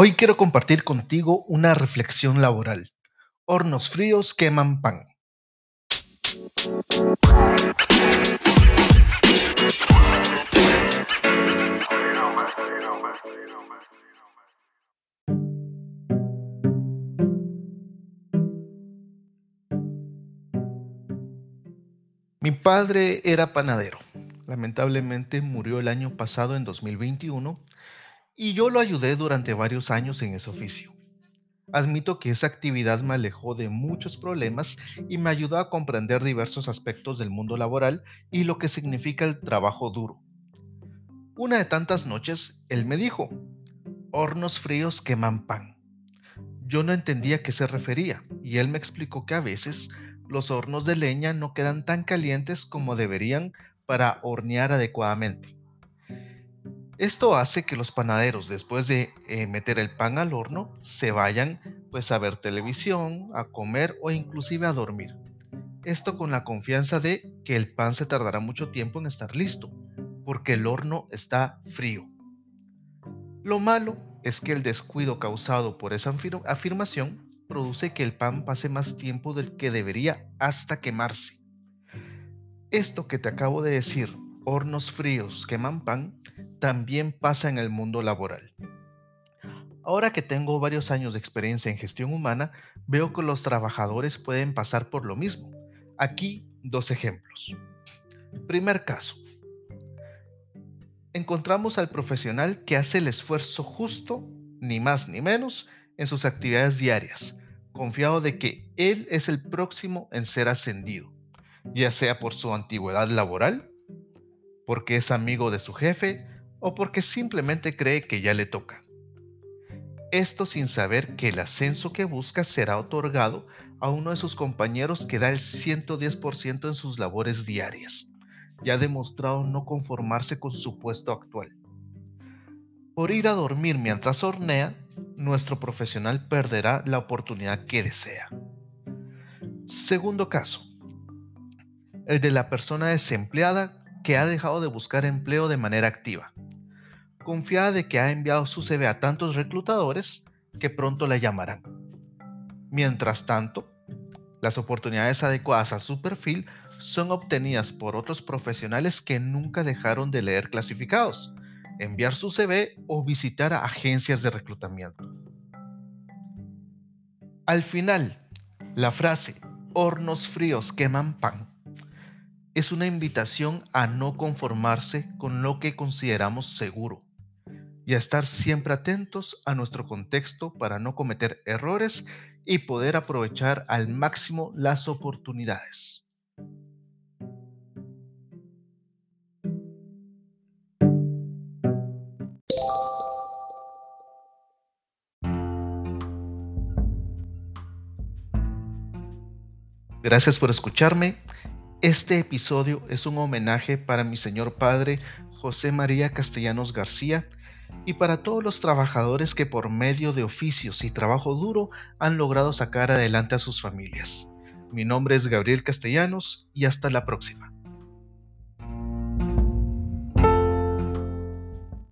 Hoy quiero compartir contigo una reflexión laboral. Hornos fríos queman pan. Mi padre era panadero. Lamentablemente murió el año pasado en 2021 y yo lo ayudé durante varios años en ese oficio. Admito que esa actividad me alejó de muchos problemas y me ayudó a comprender diversos aspectos del mundo laboral y lo que significa el trabajo duro. Una de tantas noches, él me dijo, hornos fríos queman pan. Yo no entendía a qué se refería y él me explicó que a veces los hornos de leña no quedan tan calientes como deberían para hornear adecuadamente. Esto hace que los panaderos, después de eh, meter el pan al horno, se vayan pues a ver televisión, a comer o inclusive a dormir. Esto con la confianza de que el pan se tardará mucho tiempo en estar listo, porque el horno está frío. Lo malo es que el descuido causado por esa afirmación produce que el pan pase más tiempo del que debería hasta quemarse. Esto que te acabo de decir, hornos fríos queman pan, también pasa en el mundo laboral. Ahora que tengo varios años de experiencia en gestión humana, veo que los trabajadores pueden pasar por lo mismo. Aquí dos ejemplos. Primer caso. Encontramos al profesional que hace el esfuerzo justo, ni más ni menos, en sus actividades diarias, confiado de que él es el próximo en ser ascendido, ya sea por su antigüedad laboral, porque es amigo de su jefe o porque simplemente cree que ya le toca. Esto sin saber que el ascenso que busca será otorgado a uno de sus compañeros que da el 110% en sus labores diarias. Ya demostrado no conformarse con su puesto actual. Por ir a dormir mientras hornea, nuestro profesional perderá la oportunidad que desea. Segundo caso, el de la persona desempleada que ha dejado de buscar empleo de manera activa confiada de que ha enviado su CV a tantos reclutadores que pronto la llamarán. Mientras tanto, las oportunidades adecuadas a su perfil son obtenidas por otros profesionales que nunca dejaron de leer clasificados, enviar su CV o visitar a agencias de reclutamiento. Al final, la frase hornos fríos queman pan es una invitación a no conformarse con lo que consideramos seguro y a estar siempre atentos a nuestro contexto para no cometer errores y poder aprovechar al máximo las oportunidades. Gracias por escucharme. Este episodio es un homenaje para mi señor padre José María Castellanos García, y para todos los trabajadores que por medio de oficios y trabajo duro han logrado sacar adelante a sus familias. Mi nombre es Gabriel Castellanos y hasta la próxima.